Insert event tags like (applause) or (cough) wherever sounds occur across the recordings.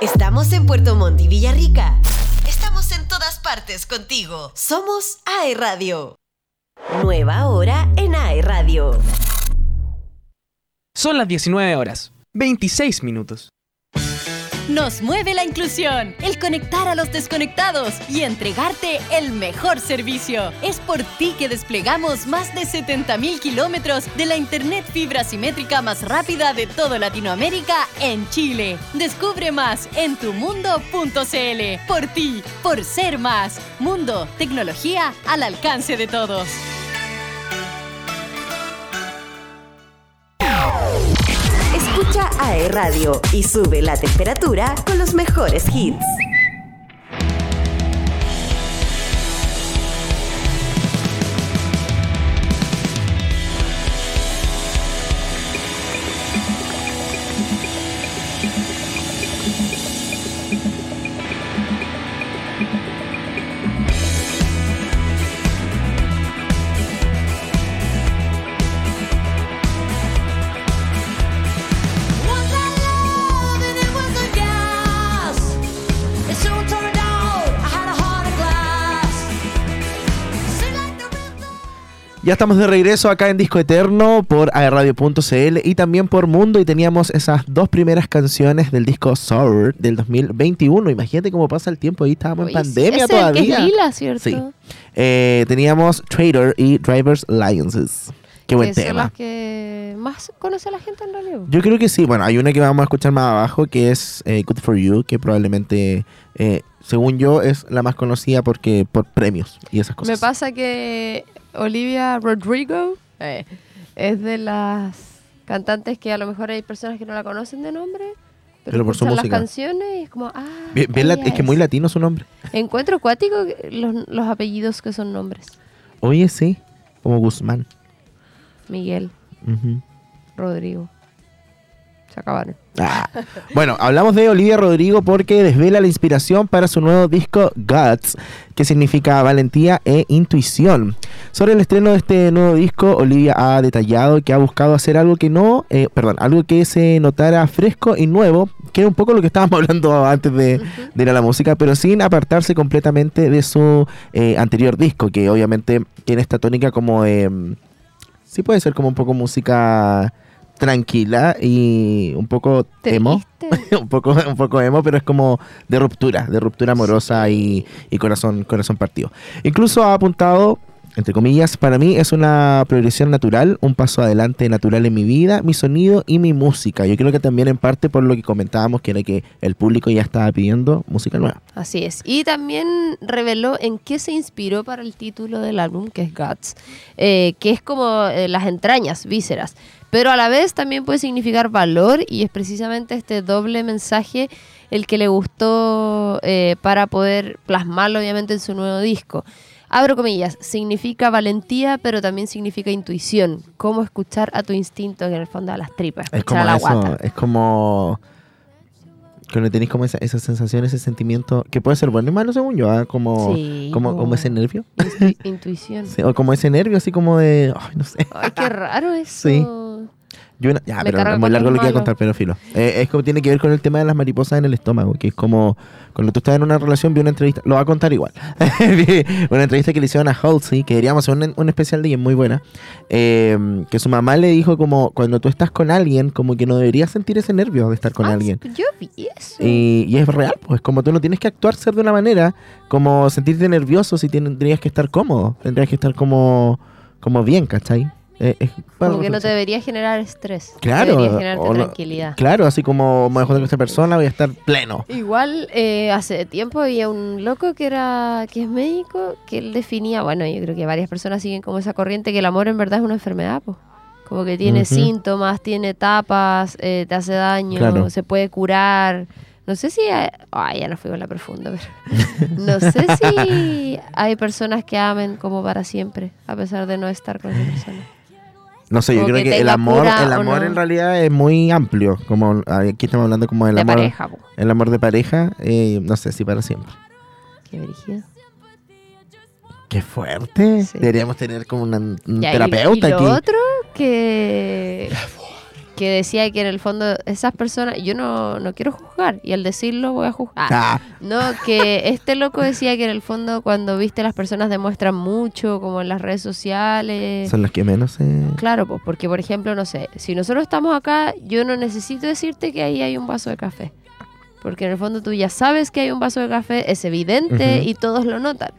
Estamos en Puerto Montt y Villarrica. Estamos en todas partes contigo. Somos AE Radio. Nueva hora en AE Radio. Son las 19 horas, 26 minutos. Nos mueve la inclusión, el conectar a los desconectados y entregarte el mejor servicio. Es por ti que desplegamos más de 70.000 kilómetros de la Internet fibra simétrica más rápida de toda Latinoamérica en Chile. Descubre más en tumundo.cl. Por ti, por ser más. Mundo, tecnología al alcance de todos. AE Radio y sube la temperatura con los mejores hits. Ya estamos de regreso acá en Disco Eterno por aerradio.cl y también por Mundo y teníamos esas dos primeras canciones del disco Sour del 2021. Imagínate cómo pasa el tiempo, ahí estábamos en Oye, pandemia ese es el que todavía. es lila, ¿cierto? Sí. Eh, teníamos Trader y Drivers Alliances. Qué buen que son tema. las que más conoce a la gente en realidad. Yo creo que sí. Bueno, hay una que vamos a escuchar más abajo que es eh, Good for You, que probablemente, eh, según yo, es la más conocida porque por premios y esas cosas. Me pasa que Olivia Rodrigo eh, es de las cantantes que a lo mejor hay personas que no la conocen de nombre, pero, Pero por su escuchan las música. canciones y es como, ah, Bien- bien ella es que muy es. latino su nombre. Encuentro acuático los, los apellidos que son nombres. Oye, sí, como Guzmán. Miguel. Rodrigo. Se acabaron. Ah. Bueno, hablamos de Olivia Rodrigo porque desvela la inspiración para su nuevo disco Guts, que significa valentía e intuición. Sobre el estreno de este nuevo disco, Olivia ha detallado que ha buscado hacer algo que no, eh, perdón, algo que se notara fresco y nuevo, que era un poco lo que estábamos (laughs) hablando antes de, de ir a la música, pero sin apartarse completamente de su eh, anterior disco, que obviamente tiene esta tónica como de... sí puede ser como un poco música tranquila y un poco emo. (laughs) Un poco un poco emo, pero es como de ruptura, de ruptura amorosa y, y corazón corazón partido. Incluso ha apuntado entre comillas, para mí es una progresión natural, un paso adelante natural en mi vida, mi sonido y mi música. Yo creo que también en parte por lo que comentábamos, que era que el público ya estaba pidiendo música nueva. Así es. Y también reveló en qué se inspiró para el título del álbum, que es Guts, eh, que es como eh, las entrañas, vísceras. Pero a la vez también puede significar valor y es precisamente este doble mensaje el que le gustó eh, para poder plasmarlo obviamente en su nuevo disco. Abro comillas, significa valentía, pero también significa intuición. Cómo escuchar a tu instinto, que en el fondo a las tripas, Es como a la eso, guata. es como cuando tenéis como esa, esa sensación, ese sentimiento, que puede ser bueno y malo según yo, ¿ah? como, Sí, como, po. como ese nervio. Intu- intuición. (laughs) Sí, o como ese nervio así como de, ay, no sé. Ay, qué raro (laughs) eso. Sí. Yo una- ya, Me pero es muy largo lo que voy a contar, pero filo. Eh, es como tiene que ver con el tema de las mariposas en el estómago, que es como cuando tú estás en una relación, vi una entrevista, lo va a contar igual. (laughs) Una entrevista que le hicieron a Halsey, que deberíamos hacer un, un especial de ella muy buena, eh, que su mamá le dijo como cuando tú estás con alguien, como que no deberías sentir ese nervio de estar con Ah, alguien. Yo vi eso. Y, y es real, pues como tú no tienes que actuar ser de una manera, como sentirte nervioso si tendrías que estar cómodo, tendrías que estar como, como bien, ¿cachai? Eh, es para Como que no te debería generar estrés. Claro, Debería generarte o no- tranquilidad. Claro, así como me dejó con esta persona, voy a estar pleno. Igual eh, hace tiempo había un loco que era que es médico que él definía, bueno, yo creo que varias personas siguen como esa corriente que el amor en verdad es una enfermedad, pues. Como que tiene síntomas, tiene etapas, eh, te hace daño, Claro. se puede curar. No sé si... hay- Ay, ya no fui con la profunda, pero... (laughs) No sé si hay personas que amen como para siempre, a pesar de no estar con esa persona. No sé, yo Como creo que que el amor, el amor no. en realidad es muy amplio. Como aquí estamos hablando como del De amor, pareja, po. el amor de pareja, eh, no sé si para siempre. Qué brígido. Qué fuerte. Sí. Deberíamos tener como una- un Ya, y- terapeuta y, lo aquí. otro que que decía que en el fondo esas personas, yo no, no quiero juzgar, y al decirlo voy a juzgar. Ah, No, que este loco decía que en el fondo cuando viste las personas demuestran mucho, como en las redes sociales. son los que menos eh, Claro, pues porque por ejemplo, no sé, si nosotros estamos acá, yo no necesito decirte que ahí hay un vaso de café. Porque en el fondo tú ya sabes que hay un vaso de café, es evidente y todos lo notan.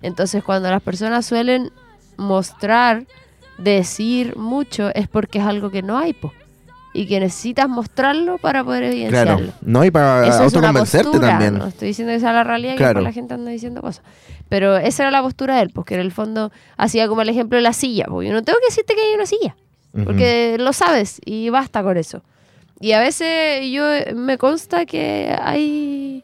Entonces cuando las personas suelen mostrar, decir mucho, es porque es algo que no hay, pues. Y que necesitas mostrarlo para poder evidenciarlo. Claro. No, y para Eso es una autoconvencerte postura, también. No estoy diciendo que sea la realidad y que Claro. después la gente anda diciendo cosas. Pero esa era la postura de él, porque en el fondo hacía como el ejemplo de la silla. Porque yo no tengo que decirte que hay una silla, Ujú. porque lo sabes y basta con eso. Y a veces yo me consta que hay.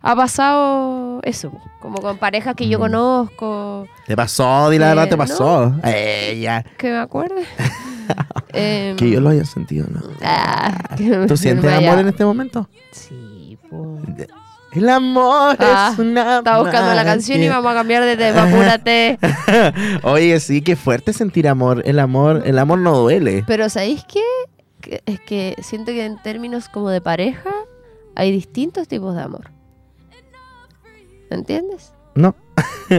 Ha pasado eso, como con parejas que yo conozco, Te pasó, di la Eh, verdad, te no. pasó. Eh, ya. que me acuerde. (laughs) (laughs) Em, Que yo lo haya sentido, ¿no? ah, (laughs) ¿Tú sientes me amor en este momento? Sí, pues. El amor Ah, es una. Estaba buscando la canción y vamos a cambiar de tema, apúrate. (laughs) Oye, sí, qué fuerte sentir amor. El amor, el amor no duele. Pero ¿sabéis qué? Es que siento que en términos como de pareja hay distintos tipos de amor. ¿Me entiendes? No.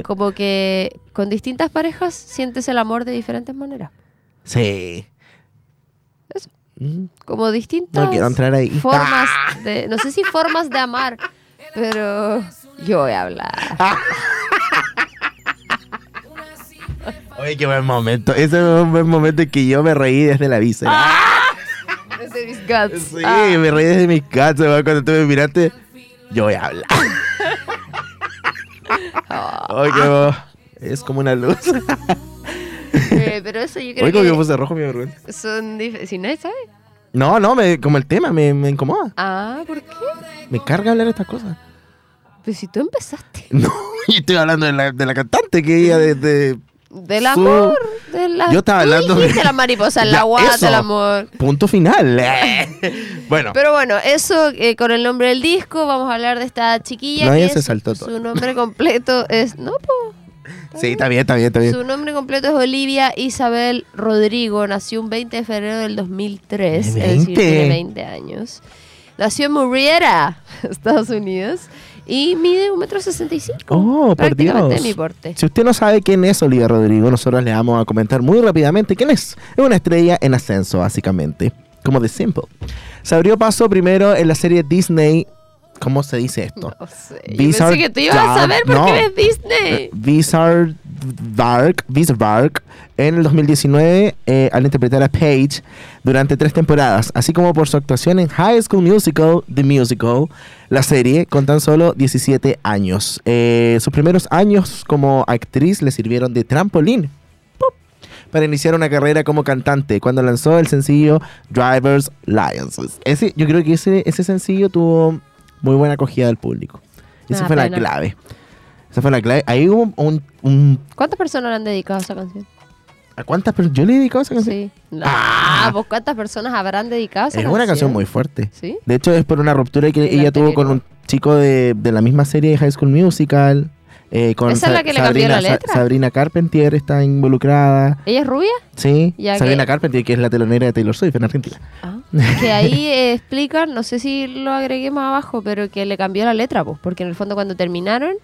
Como que con distintas parejas sientes el amor de diferentes maneras. Sí. Eso. Como distintas No quiero entrar ahí. formas Ah. de... No sé si formas de amar, pero yo voy a hablar. (laughs) Oye, qué buen momento. Ese fue un buen momento en que yo me reí desde la víscera. (laughs) Desde mis guts. Sí, Ah. me reí desde mis weón, Cuando tú me miraste, yo voy a hablar. (laughs) Oye, qué bo- Es como una luz. Eh, (laughs) pero eso yo creo como que que puse rojo mi vergüenza. son dif- Si nadie sabe. No, no, me, como el tema me, me incomoda. Ah, ¿por qué? Me carga hablar de estas cosas. Pues si tú empezaste. (laughs) No, y estoy hablando de la, de la cantante que ella de, de Del Su- amor. De la... Yo estaba hablando de- la mariposa en la guata, eso. el amor. punto final. (laughs) bueno, Pero bueno, eso eh, con el nombre del disco, vamos a hablar de esta chiquilla. No, que ella se es- saltó todo. Su nombre completo es. No, po. Sí, está bien, está bien, está bien. Su nombre completo es Olivia Isabel Rodrigo. Nació un 20 de febrero del 2003. Es decir, 20. tiene 20 años. Nació en Murrieta, (laughs) Estados Unidos. Y mide 1,65 m. Oh, por Prácticamente Dios. mi porte. Si usted no sabe quién es Olivia Rodrigo, nosotros le vamos a comentar muy rápidamente quién es. Es una estrella en ascenso, básicamente. Como de Simple. Se abrió paso primero en la serie Disney. ¿Cómo se dice esto? No sé. Yo Bizarre pensé que tú ibas a saber por no. qué ves Disney. Bizarre Dark, Bizarre Dark, en el 2019 eh, al interpretar a Paige durante tres temporadas, así como por su actuación en High School Musical, The Musical, la serie, con tan solo 17 años. Eh, sus primeros años como actriz le sirvieron de trampolín para iniciar una carrera como cantante cuando lanzó el sencillo Driver's License. Ese, yo creo que ese, ese sencillo tuvo muy buena acogida del público. Esa da fue la clave. Esa fue la clave. Ahí hubo un, un- ¿Cuántas personas le han dedicado a esa canción? ¿A cuántas personas? Yo le he dedicado esa canción. Sí. Ah. Ah, ¿cuántas personas habrán dedicado a esa Es canción? una canción muy fuerte. ¿Sí? De hecho, es por una ruptura que la ella tuvo con un chico de, de la misma serie de High School Musical. eh, con ¿Esa es la que le cambió la Sa- letra? Sabrina Carpentier está involucrada. ¿Ella es rubia? Sí, Sabrina que- Carpentier, que es la telonera de Taylor Swift en Argentina. Que ahí eh, (laughs) explican, no sé si lo agregué más abajo, pero que le cambió la letra, pues, porque en el fondo cuando terminaron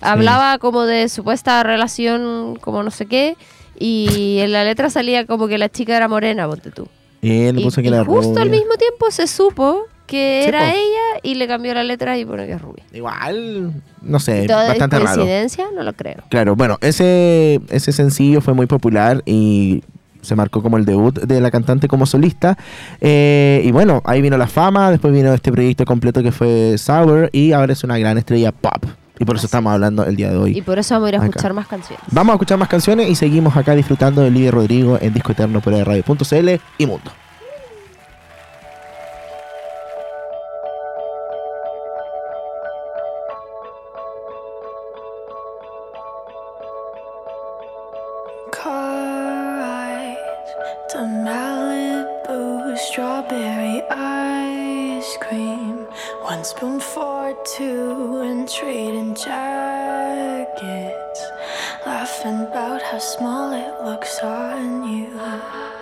hablaba como de supuesta relación, como no sé qué, y en la letra salía como que la chica era morena, ponte tú. Y él Y, puso que y justo al mismo tiempo se supo que Sí, era po. ella y le cambió la letra y pone que es rubia. Igual, no sé, ¿Todo es bastante raro. coincidencia? No lo creo. Claro, bueno, ese, ese sencillo fue muy popular y se marcó como el debut de la cantante como solista. Eh, y bueno, ahí vino la fama, después vino este proyecto completo que fue Sour y ahora es una gran estrella pop. Y por eso Así estamos hablando el día de hoy. Y por eso vamos a ir a Acá. escuchar más canciones. Vamos a escuchar más canciones y seguimos acá disfrutando de Lidia Rodrigo en Disco Eterno por radio.cl y Mundo. Small it looks on you.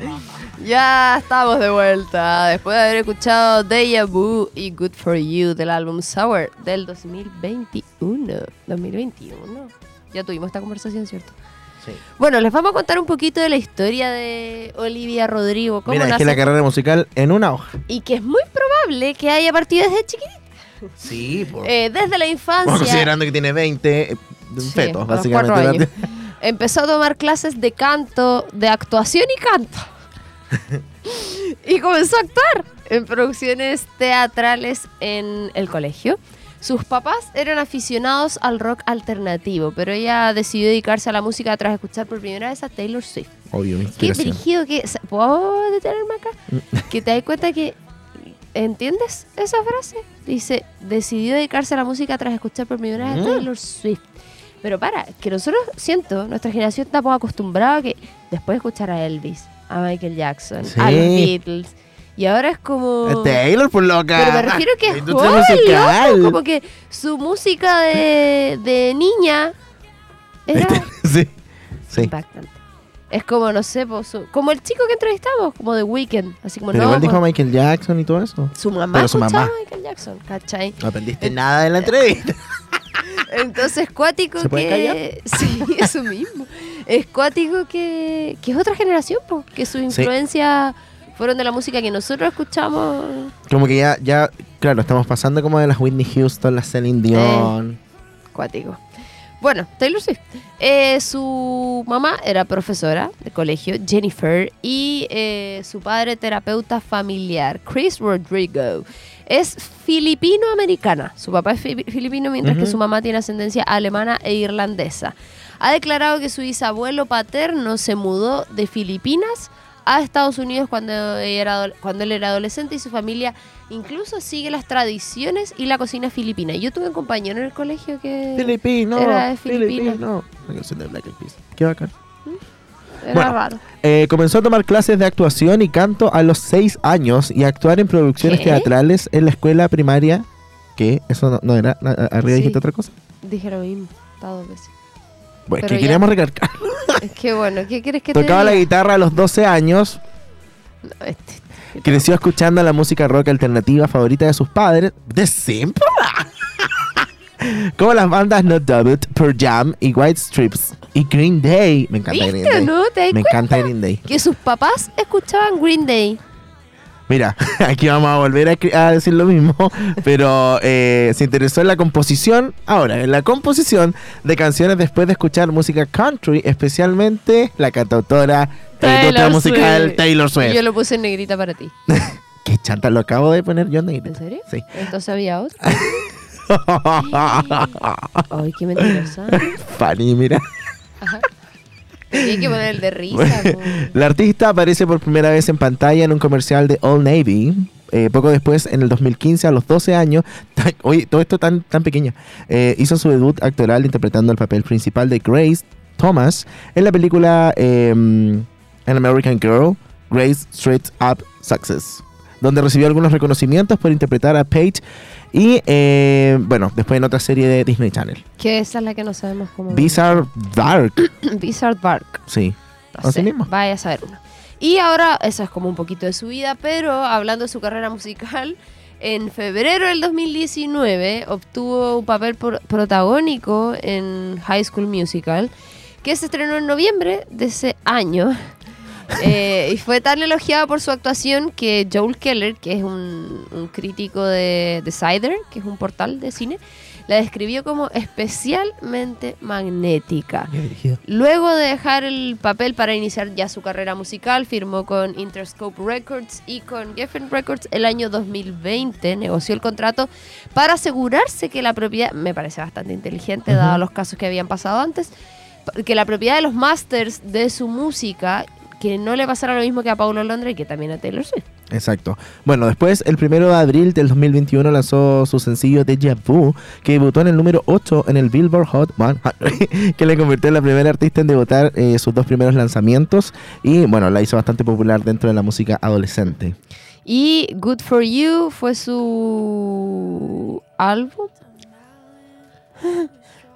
(laughs) Ya estamos de vuelta. Después de haber escuchado Deja Vu y Good For You del álbum Sour del 2021. 2021. Ya tuvimos esta conversación, ¿cierto? Sí. Bueno, les vamos a contar un poquito de la historia de Olivia Rodrigo. Cómo Mira, es que la carrera musical en una hoja. y que es muy probable que haya partido desde chiquitita. Sí, por... Eh, desde la infancia. considerando que tiene 20 eh, un Sí, feto, básicamente. (laughs) Empezó a tomar clases de canto, de actuación y canto. (laughs) y comenzó a actuar en producciones teatrales en el colegio. Sus papás eran aficionados al rock alternativo, pero ella decidió dedicarse a la música tras escuchar por primera vez a Taylor Swift. Obvio, Qué dirigido que... ¿Puedo detenerme acá? (laughs) que te das cuenta que... ¿Entiendes esa frase? Dice, decidió dedicarse a la música tras escuchar por primera vez a Mm. Taylor Swift. Pero para, que nosotros, siento, nuestra generación está poco acostumbrada a que después de escuchar a Elvis, a Michael Jackson, Sí. a los Beatles, y ahora es como... Taylor, por loca. Pero me refiero que es joven, como que su música de, de niña era (laughs) sí. Sí. impactante. Es como, no sé, como el chico que entrevistamos, como The Weeknd, así como Pero no, igual dijo Michael Jackson y todo eso. su mamá pero su mamá. Michael Jackson, ¿cachai? No aprendiste nada de la entrevista. (laughs) Entonces, cuático ¿Se pueden que... (laughs) Sí, eso mismo. Es cuático que, que es otra generación, po, que sus influencias fueron de la música que nosotros escuchamos. Como que ya, ya, claro, estamos pasando como de las Whitney Houston, las Celine Dion. Cuático. Bueno, Taylor Swift. Eh, su mamá era profesora de colegio, Jennifer, y eh, su padre terapeuta familiar, Chris Rodrigo. Es filipino-americana. Su papá es fi- filipino, mientras que su mamá tiene ascendencia alemana e irlandesa. Ha declarado que su bisabuelo paterno se mudó de Filipinas a Estados Unidos cuando, era cuando él era adolescente y su familia incluso sigue las tradiciones y la cocina filipina. Yo tuve un compañero en el colegio que Filipino, Era de Filipinas. Filipino. Peas. Qué bacán. Era Bueno. raro. Eh, comenzó a tomar clases de actuación y canto a los 6 años y a actuar en producciones ¿Qué? teatrales en la escuela primaria. ¿Qué? ¿Eso no, no era? ¿Arriba Sí. dijiste otra cosa? Dije lo mismo, está dos veces. Bueno, Pero que ya. queríamos recalcar. (laughs) Es que bueno, ¿qué quieres que te Tocaba la guitarra a los 12 años, No, este- creció escuchando la música rock alternativa favorita de sus padres, The Simple. Como las bandas No Doubt, Pearl Jam y White Strips y Green Day. Me encanta Green ¿Viste o Day. no? ¿Te Me encanta Green Day. Que sus papás escuchaban Green Day. Mira, (laughs) aquí vamos a volver a, a decir lo mismo, (laughs) pero eh, se interesó en la composición, ahora, en la composición de canciones después de escuchar música country, especialmente la cantautora Taylor musical Swift. Taylor Swift. Yo lo puse en negrita para ti. (laughs) Qué chanta, lo acabo de poner yo en ¿En negrita. serio? Sí. Entonces había otro. (laughs) Ay, qué mentirosa. Fanny, mira. Tenía que poner el de risa. La artista aparece por primera vez en pantalla en un comercial de Old Navy. eh, poco después, en el 2015, a los 12 años, (laughs) oye, todo esto tan, tan pequeña, eh, hizo su debut actoral interpretando el papel principal de Grace Thomas en la película eh, An American Girl, Grace Straight Up Success, donde recibió algunos reconocimientos por interpretar a Paige y, eh, bueno, después en otra serie de Disney Channel. Que esa es la que no sabemos cómo. Bizarre Dark, (coughs) Bizarre Bark. sí. No Así sé, mismo. Vaya a saber uno. Y ahora, eso es como un poquito de su vida, pero hablando de su carrera musical, en febrero del 2019 obtuvo un papel por- protagónico en High School Musical, que se estrenó en noviembre de ese año. Eh, y fue tan elogiada por su actuación que Joel Keller, que es un, un crítico de Decider, que es un portal de cine, la describió como especialmente magnética. Luego de dejar el papel para iniciar ya su carrera musical, firmó con Interscope Records y con Geffen Records el año 2020. Negoció el contrato para asegurarse que la propiedad, me parece bastante inteligente, Ujú. dado los casos que habían pasado antes, que la propiedad de los masters de su música que no le pasara lo mismo que a Paulo Londra y que también a Taylor Swift. Exacto. Bueno, después, el primero de abril del 2021 lanzó su sencillo Deja Vu, que debutó en el número 8 en el Billboard Hot 100, (laughs) que le convirtió en la primera artista en debutar eh, sus dos primeros lanzamientos y, bueno, la hizo bastante popular dentro de la música adolescente. Y Good For You fue su álbum.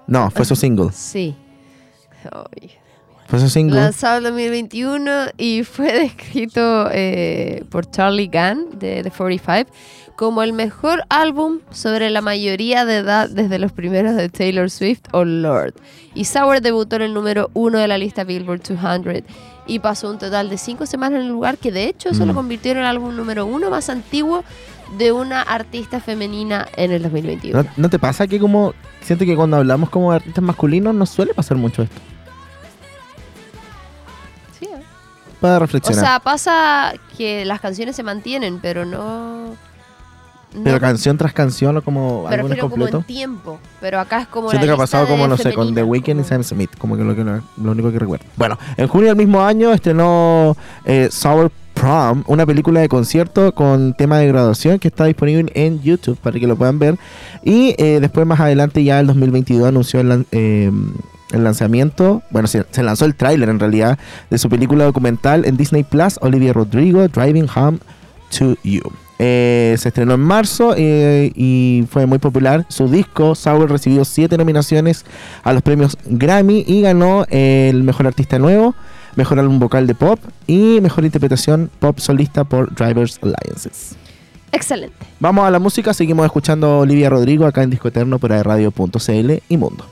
No, fue su single. Sí. Ay. Fue su single. Lanzado en 2021 y fue (laughs) descrito eh, por Charlie Gunn de The 45 como el mejor álbum sobre la mayoría de edad desde los primeros de Taylor Swift o Lord. Y Sour debutó en el número uno de la lista Billboard 200 y pasó un total de cinco semanas en el lugar que de hecho eso lo Mm. convirtió en el álbum número uno más antiguo de una artista femenina en el 2021. ¿No, no te pasa que como siento que cuando hablamos como de artistas masculinos nos suele pasar mucho esto? Para O reflexionar. sea, pasa que las canciones se mantienen, pero no... no pero canción tras canción o como Me álbumes refiero como en tiempo, pero acá es como Siento la que ha pasado como, no sé, con The Weeknd y Sam Smith, como que lo, que lo, lo único que recuerdo. Bueno, en junio del mismo año estrenó eh, Sour Prom, una película de concierto con tema de graduación que está disponible en YouTube para que lo puedan ver. Y eh, después, más adelante, ya el 2022, anunció el, eh, el lanzamiento, bueno, se, se lanzó el tráiler en realidad, de su película documental en Disney Plus, Olivia Rodrigo, Driving Home to You. Eh, se estrenó en marzo eh, y fue muy popular. Su disco, Sour, recibió siete nominaciones a los premios Grammy y ganó el mejor artista nuevo, mejor álbum vocal de pop y mejor interpretación pop solista por Drivers Alliances. Excelente. Vamos a la música, seguimos escuchando Olivia Rodrigo acá en Disco Eterno por radio.cl y Mundo.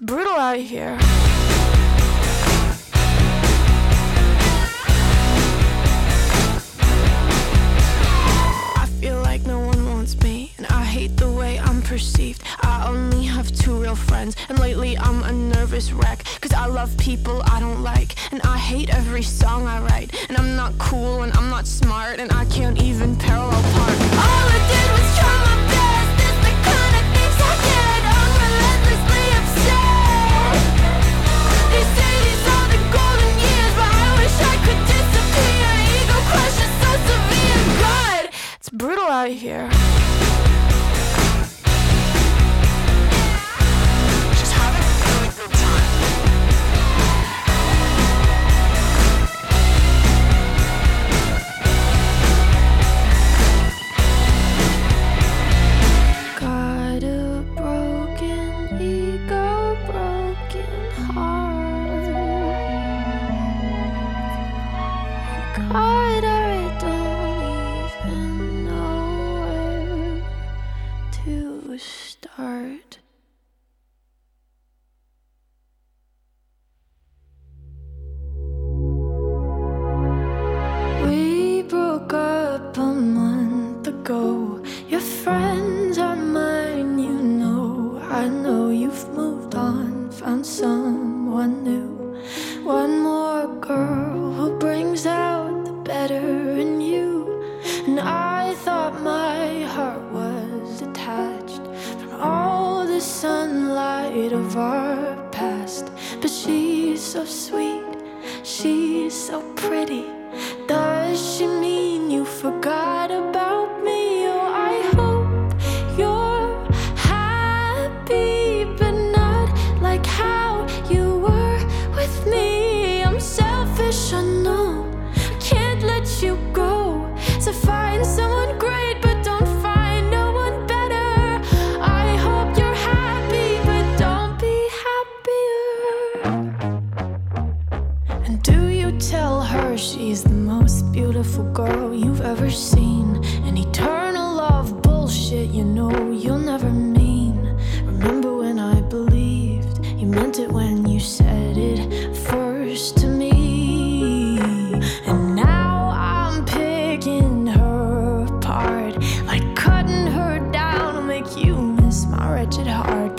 brutal out here. I feel like no one wants me, and I hate the way I'm perceived. I only have two real friends, and lately I'm a nervous wreck. Cause I love people I don't like, and I hate every song I write. And I'm not cool, and I'm not smart, and I can't even parallel park. Here.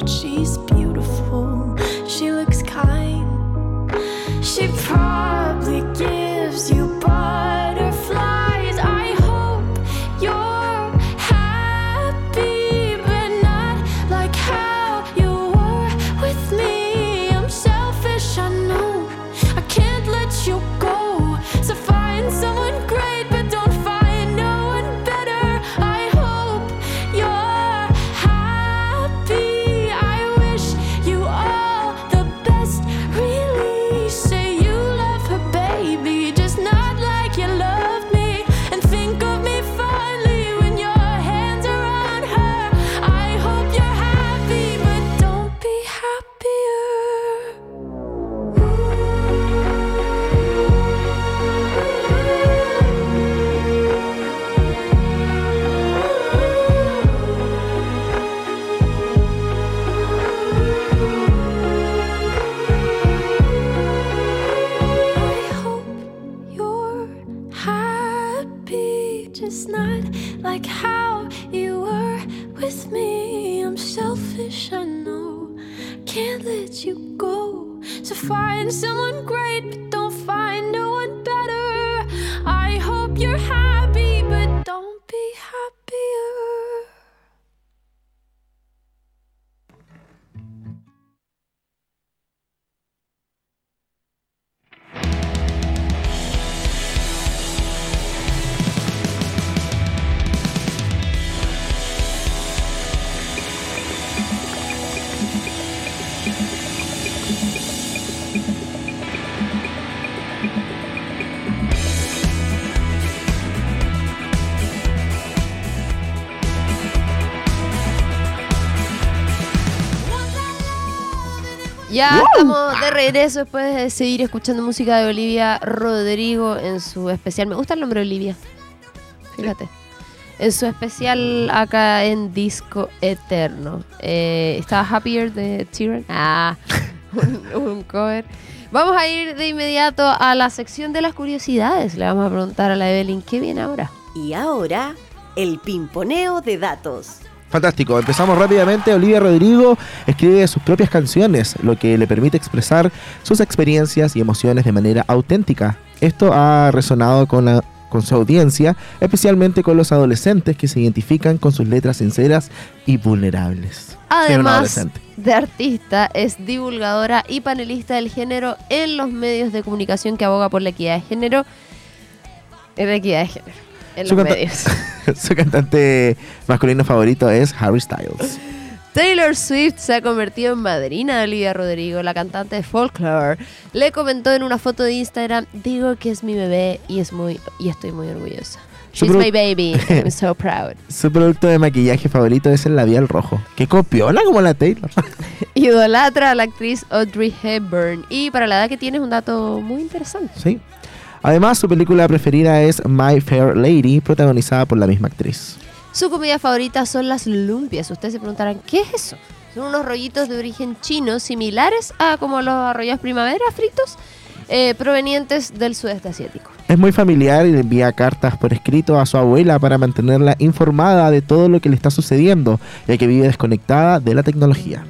She's beautiful, Ya estamos de regreso después de seguir escuchando música de Olivia Rodrigo en su especial. Me gusta el nombre Olivia. Fíjate. En su especial acá en Disco Eterno. Eh, estaba Happier de Tyrann. Ah, (laughs) un, un cover. Vamos a ir de inmediato a la sección de las curiosidades. Le vamos a preguntar a la Evelyn qué viene ahora. Y ahora, el pimponeo de datos. Fantástico, empezamos rápidamente. Olivia Rodrigo escribe sus propias canciones, lo que le permite expresar sus experiencias y emociones de manera auténtica. Esto ha resonado con, la- con su audiencia, especialmente con los adolescentes que se identifican con sus letras sinceras y vulnerables. Además de artista, es divulgadora y panelista del género en los medios de comunicación que aboga por la equidad de género. En equidad de género. En Su los canta- medios. (laughs) su cantante masculino favorito es Harry Styles. Taylor Swift se ha convertido en madrina de Olivia Rodrigo, la cantante de folklore. Le comentó en una foto de Instagram, digo que es mi bebé y es muy y estoy muy orgullosa. She's my baby. (laughs) I'm so proud. Su producto de maquillaje favorito es el labial rojo. ¡Qué copiona como la Taylor! (laughs) Idolatra a la actriz Audrey Hepburn y para la edad que tiene es un dato muy interesante. sí. Además, su película preferida es My Fair Lady, protagonizada por la misma actriz. Su comida favorita son las lumpias. Ustedes se preguntarán, ¿qué es eso? Son unos rollitos de origen chino similares a como los arrollados primavera fritos, eh, provenientes del sudeste asiático. Es muy familiar y le envía cartas por escrito a su abuela para mantenerla informada de todo lo que le está sucediendo, ya que vive desconectada de la tecnología.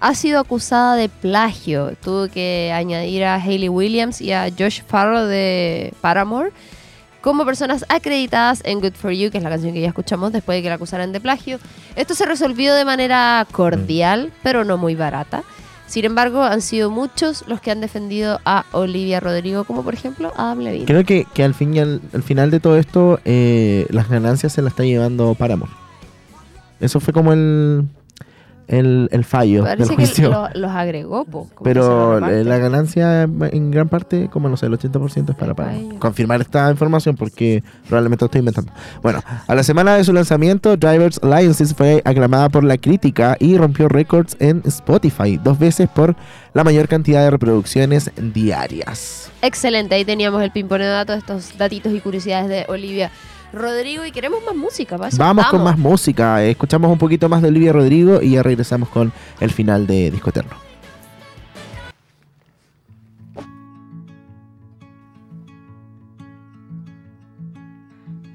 Ha sido acusada de plagio. Tuvo que añadir a Hayley Williams y a Josh Farrow de Paramore como personas acreditadas en Good For You, que es la canción que ya escuchamos después de que la acusaran de plagio. Esto se resolvió de manera cordial, pero no muy barata. Sin embargo, han sido muchos los que han defendido a Olivia Rodrigo, como por ejemplo Adam Levine. Creo que, que al, fin y al, al final de todo esto, eh, las ganancias se las está llevando Paramore. Eso fue como el, el, el fallo del Parece que los agregó, po, como que se Pero eh, la ganancia en gran parte, como no sé, el 80% es para, para confirmar esta información porque probablemente lo estoy inventando. Bueno, a la semana de su lanzamiento, Drivers Alliances fue aclamada por la crítica y rompió récords en Spotify, dos veces por la mayor cantidad de reproducciones diarias. Excelente, ahí teníamos el pimponeo de datos, estos datitos y curiosidades de Olivia Rodrigo y queremos más música. eso Vamos con más música, escuchamos un poquito más de Olivia Rodrigo y ya regresamos con el final de Disco Eterno.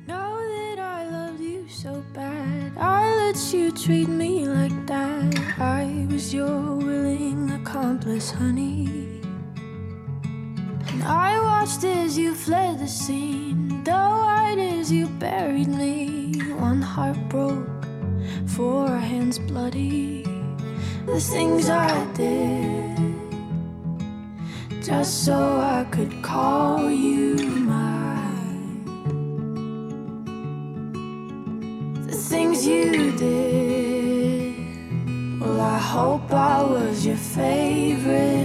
Know that I loved you so bad. I let you treat me like that. I was your willing accomplice, honey. I watched as you fled the scene, though white as you buried me. One heart broke, four hands bloody. The things I did, just so I could call you mine. The things you did. Well, I hope I was your favorite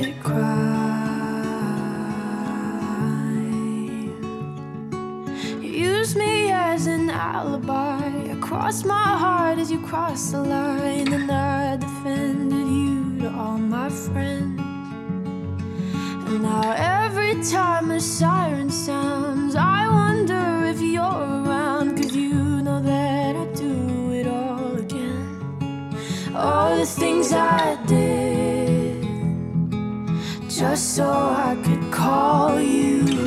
crossed my heart as you crossed the line, and I defended you to all my friends. And now every time a siren sounds, I wonder if you're around. Cause you know that I do it all again. All the things I did, just so I could call you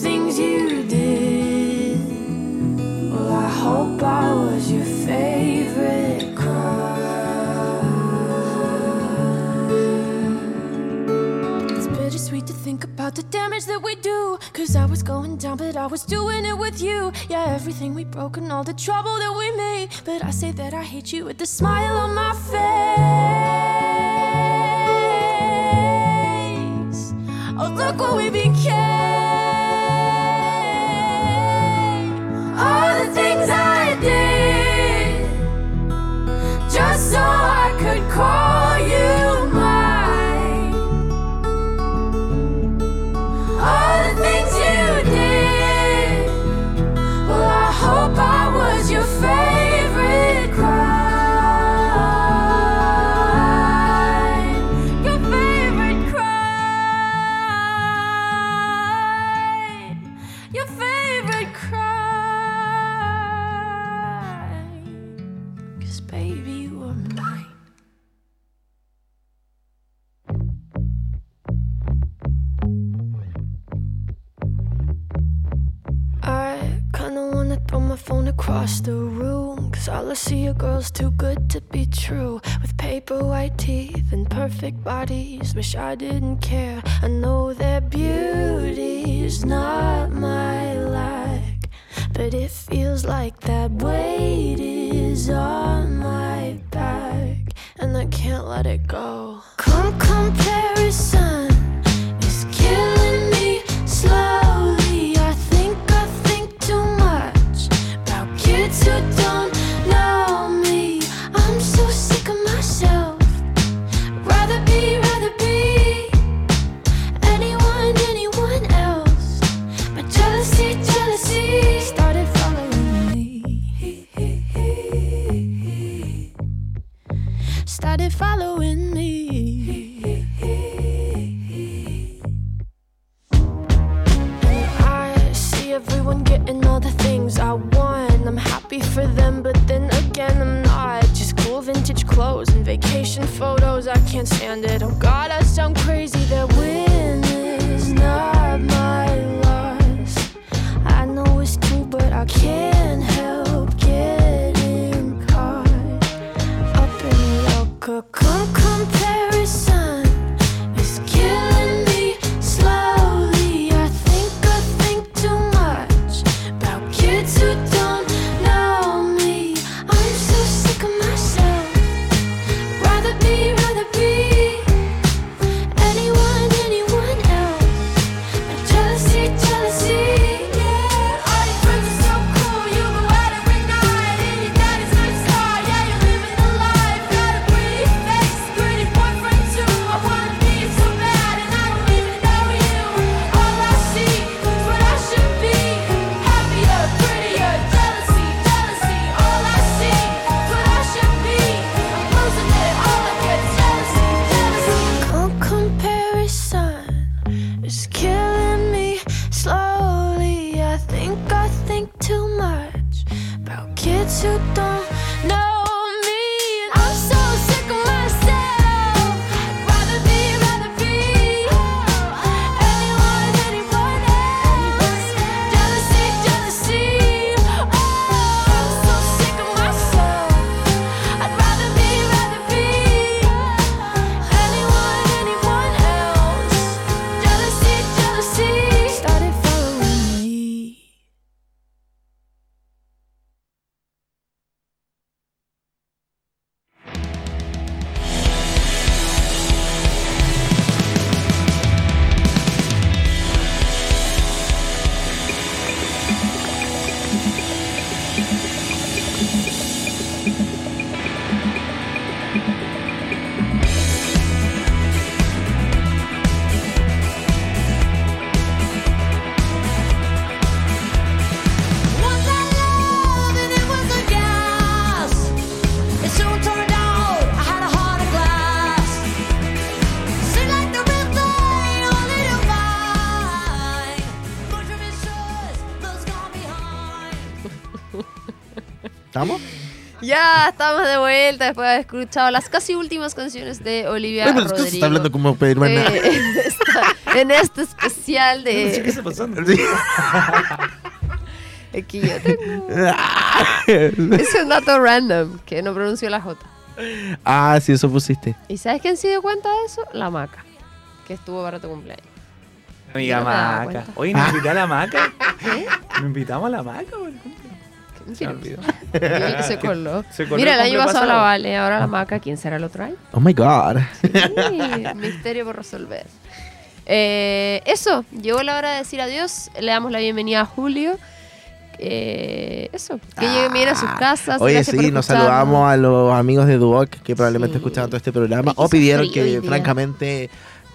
things you did, well, I hope I was your favorite crime. It's bittersweet to think about the damage that we do. Cause I was going down, but I was doing it with you. Yeah, everything we broke and all the trouble that we made. But I say that I hate you with the smile on my face. Oh, look what we became. I didn't ¿Estamos? Ya estamos de vuelta después de haber escuchado las casi últimas canciones de Olivia Oye, pero Rodrigo. está hablando como Pedro Eh, (laughs) Hernández. en, esta- en este especial de... está pasando? Sí. (laughs) Es que yo tengo- (laughs) Es un dato random, que no pronuncio la J. ah, sí, eso pusiste. ¿Y sabes quién se dio cuenta de eso? La maca, que estuvo para tu cumpleaños. Amiga No Maca. Oye, ¿nos invita a la Maca? ¿Nos invitamos a la Maca? ¿Qué Se olvidó. Se coló. (laughs) Se coló Mira, el el año pasado la. Vale, ahora la maca. ¿Quién será el otro año? Oh my god. Sí, misterio por resolver. Eh, eso, llegó la hora de decir adiós. Le damos la bienvenida a Julio. Eh, eso, que lleguen bien a sus casas. Oye, sí, nos saludamos a los amigos de Duoc que probablemente Sí. escuchaban todo este programa o pidieron hoy que, día.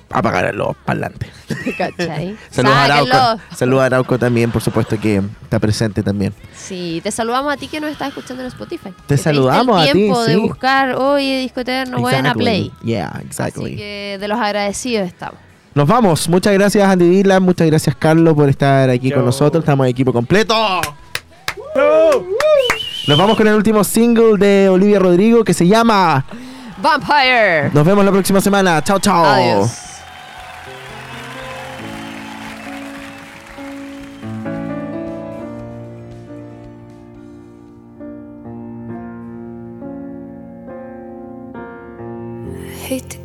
Apagaran los parlantes. (laughs) ¿Cachai? Saludos a. Arauco. Saludos a Arauco también, por supuesto que está presente también. Sí, te saludamos a ti que nos estás escuchando en Spotify. Diste saludamos a ti, tiempo de sí. buscar, oye, Disco Eterno, buena Exactly. play. Yeah, exactly. Así que de los agradecidos estamos. Nos vamos. Muchas gracias, Andy Dylan. Muchas gracias, Carlos, por estar aquí con nosotros. Estamos en equipo completo. Nos vamos con el último single de Olivia Rodrigo que se llama Vampire. Nos vemos la próxima semana. Chao, chao. Adiós.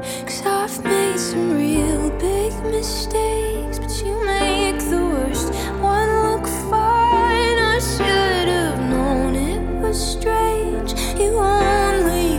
Cause I've made some real big mistakes, but you make the worst one look fine. I should have known it was strange. You only